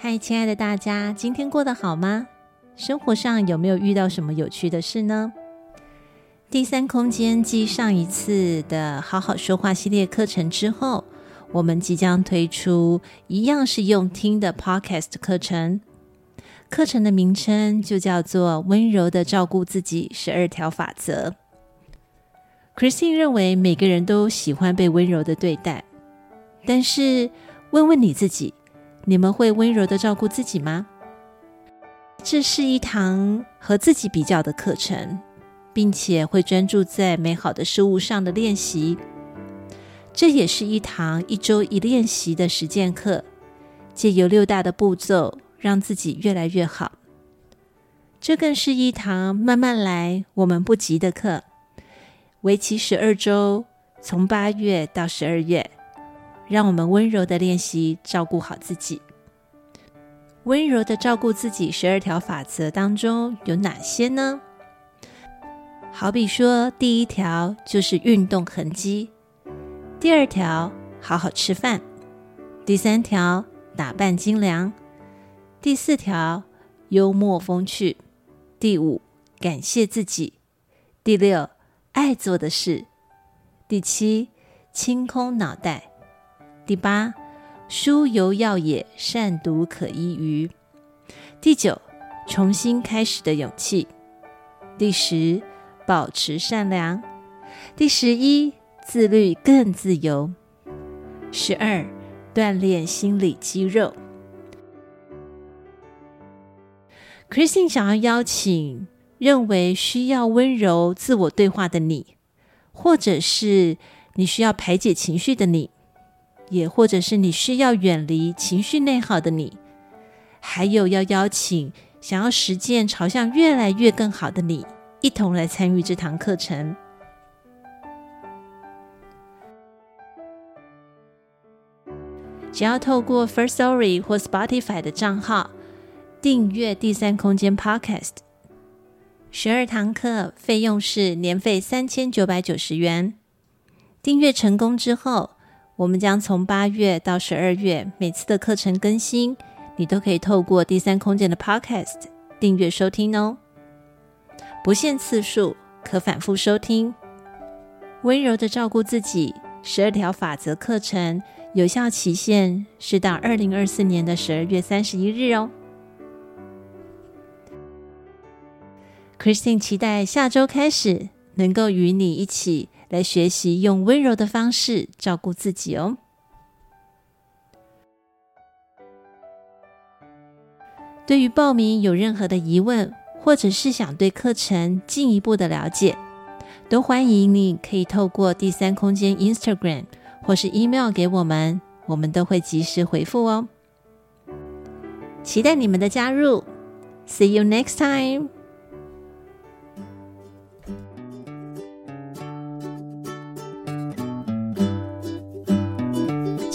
嗨，亲爱的大家，今天过得好吗？生活上有没有遇到什么有趣的事呢？第三空间继上一次的好好说话系列课程之后，我们即将推出一样是用听的 Podcast 课程。课程的名称就叫做《温柔的照顾自己十二条法则》。Christine 认为每个人都喜欢被温柔的对待，但是问问你自己。你们会温柔的照顾自己吗？这是一堂和自己比较的课程，并且会专注在美好的事物上的练习。这也是一堂一周一练习的实践课，借由六大的步骤，让自己越来越好。这更是一堂慢慢来，我们不急的课，为期十二周，从八月到十二月。让我们温柔的练习照顾好自己。温柔的照顾自己十二条法则当中有哪些呢？好比说，第一条就是运动痕迹；第二条，好好吃饭；第三条，打扮精良；第四条，幽默风趣；第五，感谢自己；第六，爱做的事；第七，清空脑袋。第八，书犹药也，善读可依愚。第九，重新开始的勇气。第十，保持善良。第十一，自律更自由。十二，锻炼心理肌肉。Christine 想要邀请认为需要温柔自我对话的你，或者是你需要排解情绪的你。也或者是你需要远离情绪内耗的你，还有要邀请想要实践朝向越来越更好的你，一同来参与这堂课程。只要透过 First Story 或 Spotify 的账号订阅第三空间 Podcast，十二堂课费用是年费三千九百九十元。订阅成功之后，我们将从八月到十二月，每次的课程更新，你都可以透过第三空间的 Podcast 订阅收听哦，不限次数，可反复收听。温柔的照顾自己，十二条法则课程有效期限是到二零二四年的十二月三十一日哦。Christine 期待下周开始能够与你一起。来学习用温柔的方式照顾自己哦。对于报名有任何的疑问，或者是想对课程进一步的了解，都欢迎你可以透过第三空间 Instagram 或是 email 给我们，我们都会及时回复哦。期待你们的加入，See you next time。